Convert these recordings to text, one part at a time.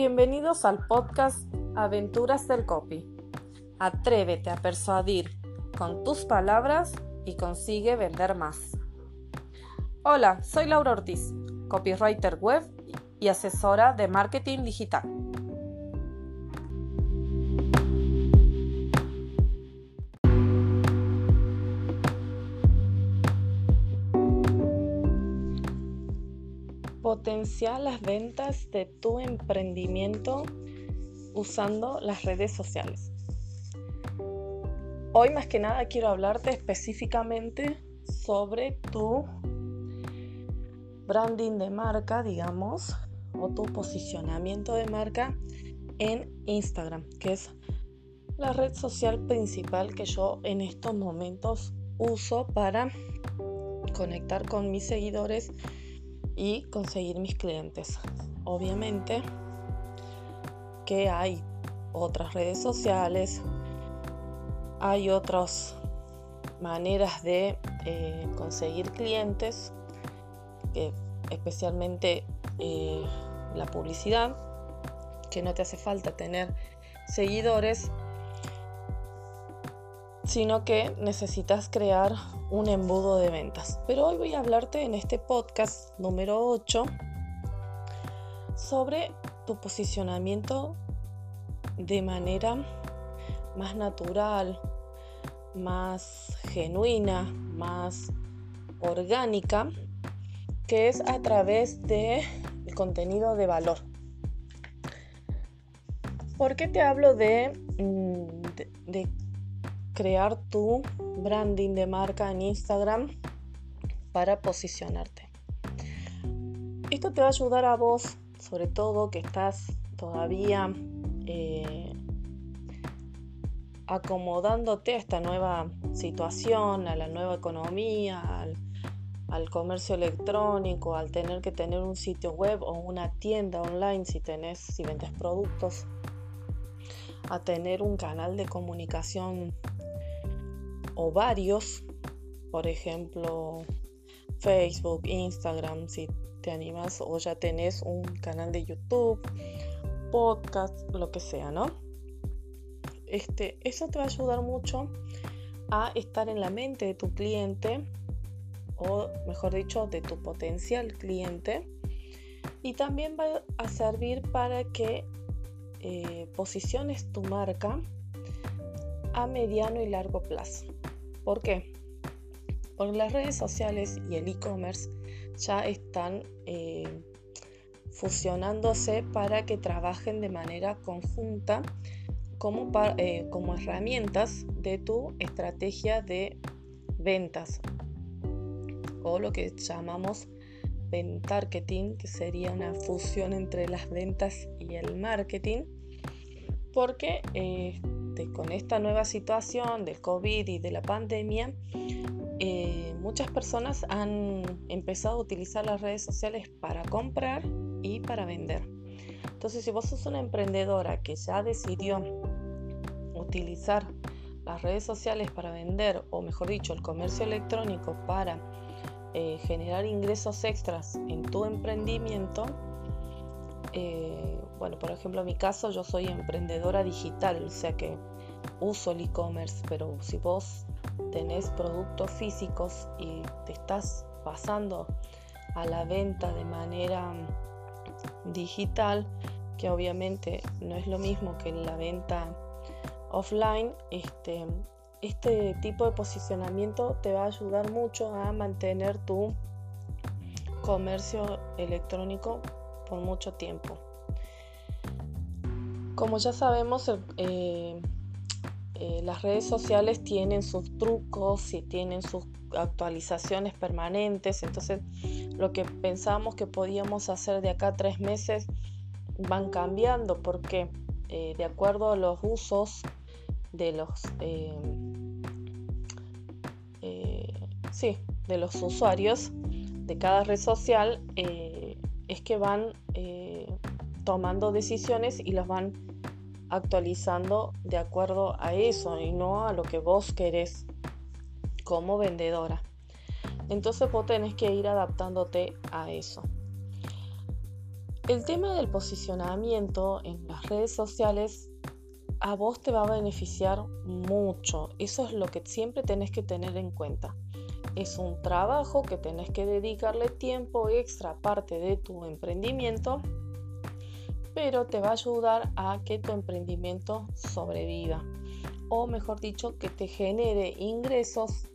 Bienvenidos al podcast Aventuras del Copy. Atrévete a persuadir con tus palabras y consigue vender más. Hola, soy Laura Ortiz, copywriter web y asesora de marketing digital. Potenciar las ventas de tu emprendimiento usando las redes sociales. Hoy más que nada quiero hablarte específicamente sobre tu branding de marca, digamos, o tu posicionamiento de marca en Instagram, que es la red social principal que yo en estos momentos uso para conectar con mis seguidores y conseguir mis clientes. Obviamente que hay otras redes sociales, hay otras maneras de eh, conseguir clientes, especialmente eh, la publicidad, que no te hace falta tener seguidores, sino que necesitas crear un embudo de ventas. Pero hoy voy a hablarte en este podcast número 8 sobre tu posicionamiento de manera más natural, más genuina, más orgánica, que es a través del contenido de valor. ¿Por qué te hablo de, mm, de crear tu branding de marca en Instagram para posicionarte. Esto te va a ayudar a vos, sobre todo que estás todavía eh, acomodándote a esta nueva situación, a la nueva economía, al, al, comercio electrónico, al tener que tener un sitio web o una tienda online si tenés, si vendes productos, a tener un canal de comunicación o varios, por ejemplo, Facebook, Instagram, si te animas o ya tenés un canal de YouTube, podcast, lo que sea, ¿no? Este, eso te va a ayudar mucho a estar en la mente de tu cliente o mejor dicho de tu potencial cliente y también va a servir para que eh, posiciones tu marca a mediano y largo plazo. ¿Por qué? Porque las redes sociales y el e-commerce ya están eh, fusionándose para que trabajen de manera conjunta como, eh, como herramientas de tu estrategia de ventas o lo que llamamos ventarketing, que sería una fusión entre las ventas y el marketing, porque eh, con esta nueva situación del COVID y de la pandemia, eh, muchas personas han empezado a utilizar las redes sociales para comprar y para vender. Entonces, si vos sos una emprendedora que ya decidió utilizar las redes sociales para vender, o mejor dicho, el comercio electrónico para eh, generar ingresos extras en tu emprendimiento, eh, bueno, por ejemplo, en mi caso yo soy emprendedora digital, o sea que uso el e-commerce, pero si vos tenés productos físicos y te estás pasando a la venta de manera digital, que obviamente no es lo mismo que la venta offline, este, este tipo de posicionamiento te va a ayudar mucho a mantener tu comercio electrónico por mucho tiempo. Como ya sabemos, eh, eh, las redes sociales tienen sus trucos y tienen sus actualizaciones permanentes, entonces lo que pensamos que podíamos hacer de acá a tres meses van cambiando porque eh, de acuerdo a los usos de los sí, de los usuarios de cada red social es que van tomando decisiones y las van actualizando de acuerdo a eso y no a lo que vos querés como vendedora. Entonces vos tenés que ir adaptándote a eso. El tema del posicionamiento en las redes sociales a vos te va a beneficiar mucho. Eso es lo que siempre tenés que tener en cuenta. Es un trabajo que tenés que dedicarle tiempo extra aparte de tu emprendimiento, pero te va a ayudar a que tu emprendimiento sobreviva. O mejor dicho, que te genere ingresos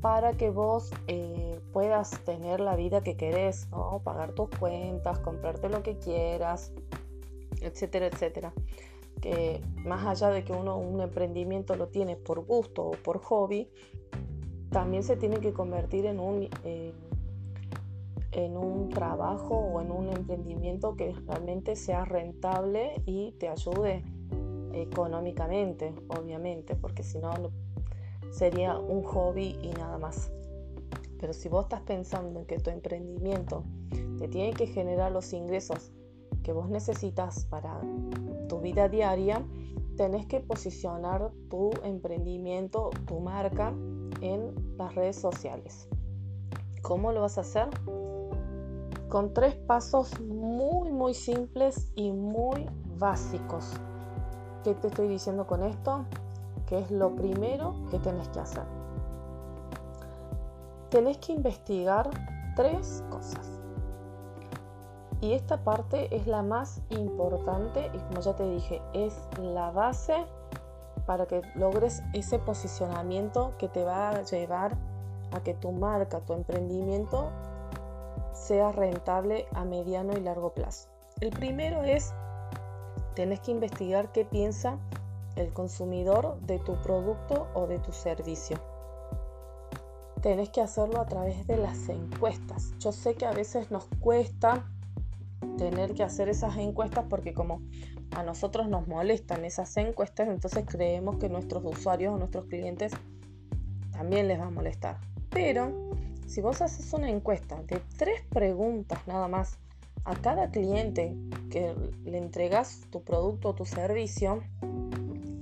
para que vos eh, puedas tener la vida que querés, ¿no? pagar tus cuentas, comprarte lo que quieras, etcétera, etcétera. Que más allá de que uno un emprendimiento lo tiene por gusto o por hobby, también se tiene que convertir en un, eh, en un trabajo o en un emprendimiento que realmente sea rentable y te ayude económicamente, obviamente, porque si no sería un hobby y nada más. Pero si vos estás pensando en que tu emprendimiento te tiene que generar los ingresos que vos necesitas para tu vida diaria, tenés que posicionar tu emprendimiento, tu marca en las redes sociales. ¿Cómo lo vas a hacer? Con tres pasos muy, muy simples y muy básicos. ¿Qué te estoy diciendo con esto? Que es lo primero que tenés que hacer. Tenés que investigar tres cosas. Y esta parte es la más importante y como ya te dije, es la base para que logres ese posicionamiento que te va a llevar a que tu marca, tu emprendimiento sea rentable a mediano y largo plazo. El primero es, tenés que investigar qué piensa el consumidor de tu producto o de tu servicio. Tenés que hacerlo a través de las encuestas. Yo sé que a veces nos cuesta tener que hacer esas encuestas porque como a nosotros nos molestan esas encuestas, entonces creemos que nuestros usuarios o nuestros clientes también les va a molestar. Pero si vos haces una encuesta de tres preguntas nada más a cada cliente que le entregas tu producto o tu servicio,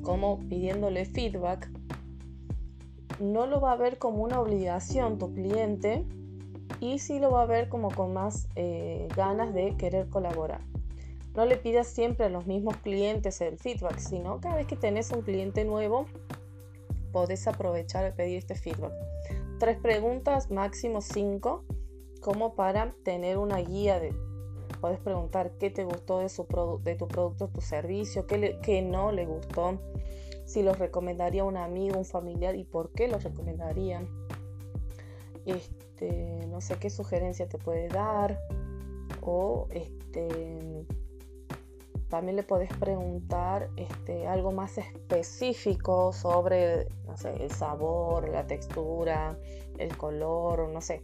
como pidiéndole feedback, no lo va a ver como una obligación tu cliente y sí lo va a ver como con más eh, ganas de querer colaborar. No le pidas siempre a los mismos clientes el feedback, sino cada vez que tenés un cliente nuevo, podés aprovechar y pedir este feedback. Tres preguntas, máximo cinco, como para tener una guía de... Puedes preguntar qué te gustó de, su de tu producto, tu servicio, qué, qué no le gustó, si los recomendaría un amigo, un familiar y por qué los recomendarían este, no sé qué sugerencia te puede dar o este, también le podés preguntar este, algo más específico sobre el sabor, la textura, el color, no sé,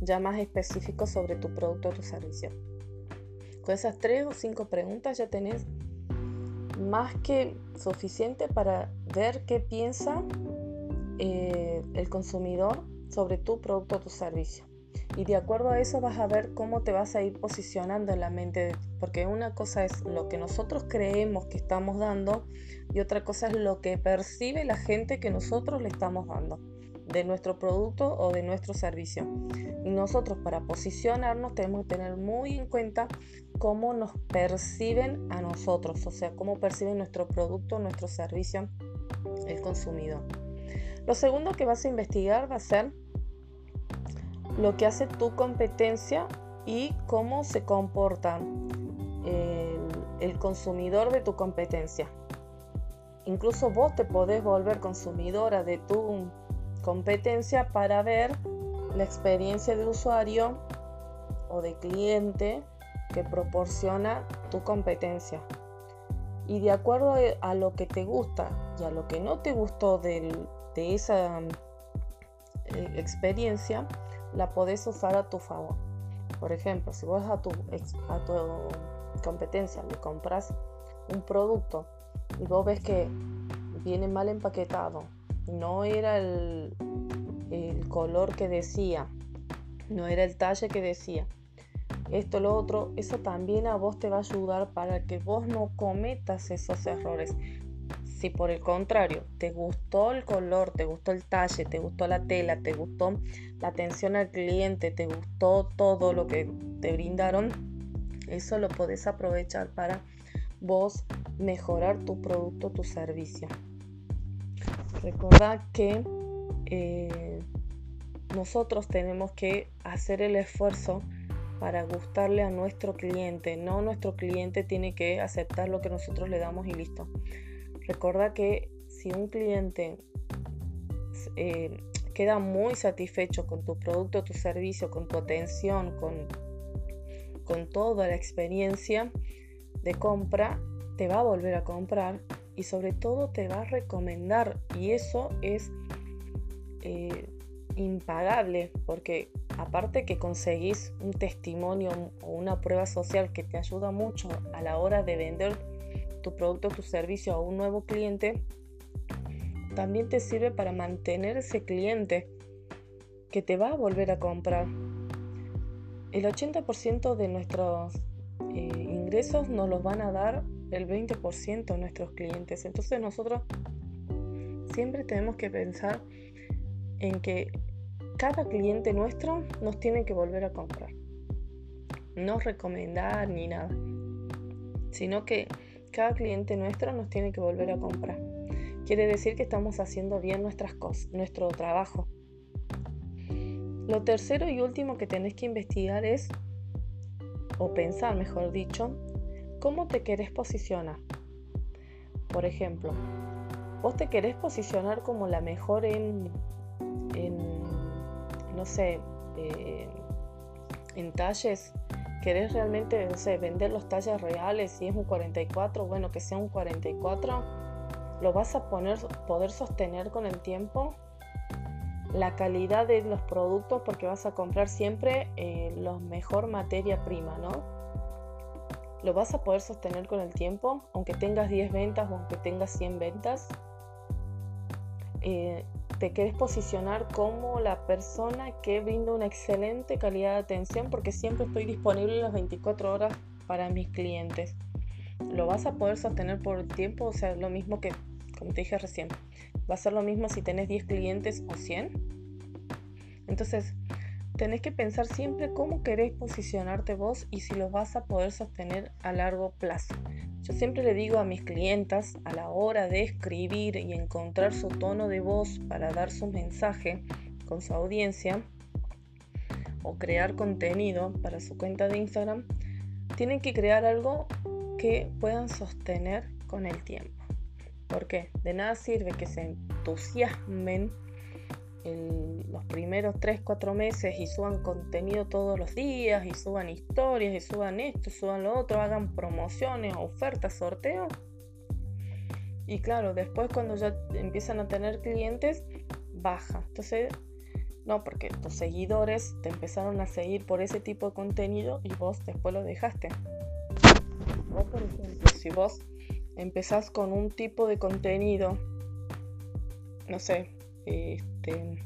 ya más específico sobre tu producto o tu servicio. Con esas tres o cinco preguntas ya tenés más que suficiente para ver qué piensa eh, el consumidor sobre tu producto o tu servicio. Y de acuerdo a eso vas a ver cómo te vas a ir posicionando en la mente, porque una cosa es lo que nosotros creemos que estamos dando y otra cosa es lo que percibe la gente que nosotros le estamos dando de nuestro producto o de nuestro servicio. Y nosotros para posicionarnos tenemos que tener muy en cuenta cómo nos perciben a nosotros, o sea, cómo perciben nuestro producto, nuestro servicio el consumidor. Lo segundo que vas a investigar va a ser lo que hace tu competencia y cómo se comporta el, consumidor de tu competencia. Incluso vos te podés volver consumidora de tu competencia para ver la experiencia de usuario o de cliente que proporciona tu competencia. Y de acuerdo a lo que te gusta y a lo que no te gustó del, de esa eh, experiencia, la podés usar a tu favor. Por ejemplo, si vos a tu, a tu competencia le compras un producto y vos ves que viene mal empaquetado, no era el, el color que decía, no era el talle que decía, esto, lo otro, eso también a vos te va a ayudar para que vos no cometas esos errores. Si por el contrario te gustó el color, te gustó el talle, te gustó la tela, te gustó la atención al cliente, te gustó todo lo que te brindaron, Eso lo podés aprovechar para vos mejorar tu producto, tu servicio. Recordad que eh, nosotros tenemos que hacer el esfuerzo para gustarle a nuestro cliente. No nuestro cliente tiene que aceptar lo que nosotros le damos y listo. Recuerda que si un cliente eh, queda muy satisfecho con tu producto, tu servicio, con tu atención, con, con toda la experiencia de compra, te va a volver a comprar y sobre todo te va a recomendar. Y eso es eh, impagable porque aparte que conseguís un testimonio o una prueba social que te ayuda mucho a la hora de vender tu producto tu servicio a un nuevo cliente, también te sirve para mantener ese cliente que te va a volver a comprar. El 80% de nuestros eh, ingresos nos los van a dar el 20% de nuestros clientes. Entonces nosotros siempre tenemos que pensar en que cada cliente nuestro nos tiene que volver a comprar. No recomendar ni nada, sino que cada cliente nuestro nos tiene que volver a comprar. Quiere decir que estamos haciendo bien nuestras cosas, nuestro trabajo. Lo tercero y último que tenés que investigar es, o pensar mejor dicho, cómo te querés posicionar. Por ejemplo, vos te querés posicionar como la mejor en, en no sé, eh, en talles, querés realmente, vender los talles reales, si es un 44, bueno, que sea un 44, lo vas a poder sostener con el tiempo. La calidad de los productos, porque vas a comprar siempre eh, la mejor materia prima, ¿no? Lo vas a poder sostener con el tiempo, aunque tengas 10 ventas o aunque tengas 100 ventas. Eh, te quieres posicionar como la persona que brinda una excelente calidad de atención porque siempre estoy disponible las 24 horas para mis clientes. Lo vas a poder sostener por el tiempo, o sea, lo mismo que, como te dije recién, va a ser lo mismo si tenés 10 clientes o 100. Entonces, tenés que pensar siempre cómo querés posicionarte vos y si lo vas a poder sostener a largo plazo. Yo siempre le digo a mis clientas a la hora de escribir y encontrar su tono de voz para dar su mensaje con su audiencia o crear contenido para su cuenta de Instagram, tienen que crear algo que puedan sostener con el tiempo. porque De nada sirve que se entusiasmen los primeros 3, 4 meses y suban contenido todos los días y suban historias y suban esto, suban lo otro, hagan promociones, ofertas, sorteos. Y claro, después cuando ya empiezan a tener clientes, baja. Entonces, no, porque tus seguidores te empezaron a seguir por ese tipo de contenido y vos después lo dejaste. Vos, por ejemplo, si vos empezás con un tipo de contenido, no sé, este,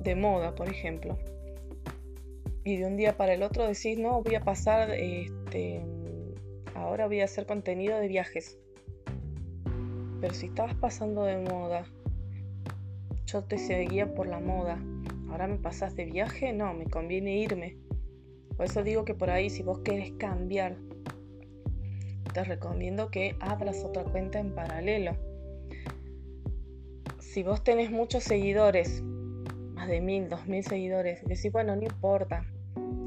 de moda, por ejemplo. Y de un día para el otro decís, no, voy a pasar, este, ahora voy a hacer contenido de viajes. Pero si estabas pasando de moda, yo te seguía por la moda. Ahora me pasas de viaje, no, me conviene irme. Por eso digo que por ahí, si vos querés cambiar, te recomiendo que abras otra cuenta en paralelo si vos tenés muchos seguidores, más de mil, dos mil seguidores, decís, bueno, no importa,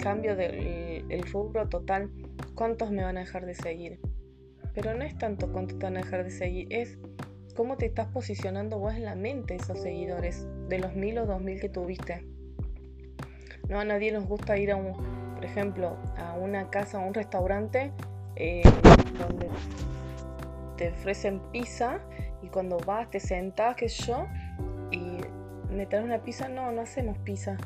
cambio del el rubro total, ¿cuántos me van a dejar de seguir? Pero no es tanto cuánto te van a dejar de seguir, es cómo te estás posicionando vos en la mente esos seguidores, de los mil o dos mil que tuviste. No a nadie nos gusta ir a un, por ejemplo, a una casa o un restaurante eh, donde te ofrecen pizza y cuando vas te sentás, que yo, y me traes una pizza, no, no hacemos pizza.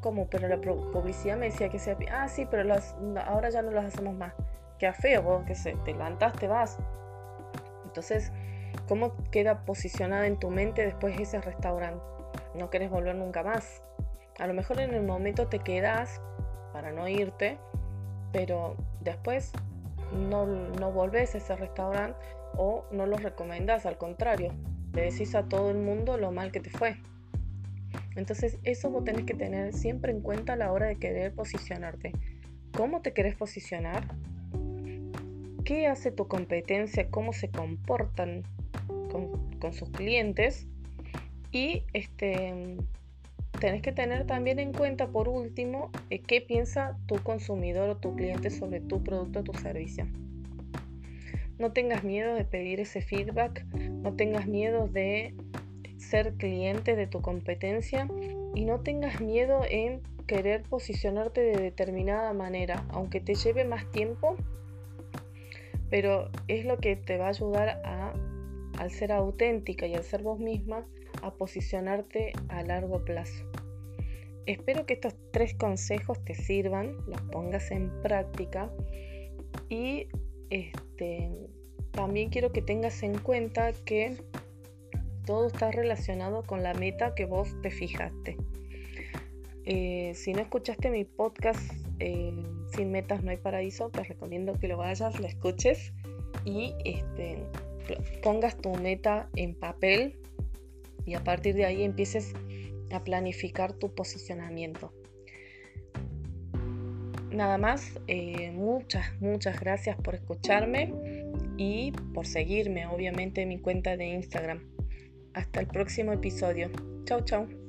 ¿Cómo? Pero la publicidad me decía que sea Ah, sí, pero las, ahora ya no las hacemos más. Queda feo, vos que se, te levantas, te vas. Entonces, ¿cómo queda posicionada en tu mente después ese restaurante? No quieres volver nunca más. A lo mejor en el momento te quedas para no irte, pero después no, no volvés a ese restaurante o no lo recomendás, al contrario, le decís a todo el mundo lo mal que te fue. Entonces eso vos tenés que tener siempre en cuenta a la hora de querer posicionarte. cómo te querés posicionar, qué hace tu competencia, cómo se comportan con, sus clientes y este, tenés que tener también en cuenta, por último, eh, qué piensa tu consumidor o tu cliente sobre tu producto o tu servicio. No tengas miedo de pedir ese feedback, no tengas miedo de ser cliente de tu competencia y no tengas miedo en querer posicionarte de determinada manera, aunque te lleve más tiempo, pero es lo que te va a ayudar a, al ser auténtica y al ser vos misma, a posicionarte a largo plazo. Espero que estos tres consejos te sirvan, los pongas en práctica y este, también quiero que tengas en cuenta que todo está relacionado con la meta que vos te fijaste. Eh, si no escuchaste mi podcast eh, Sin Metas No hay Paraíso, te recomiendo que lo vayas, lo escuches y este, pongas tu meta en papel y a partir de ahí empieces a planificar tu posicionamiento. Nada más, eh, muchas, muchas gracias por escucharme y por seguirme, obviamente, en mi cuenta de Instagram. Hasta el próximo episodio. Chau, chau.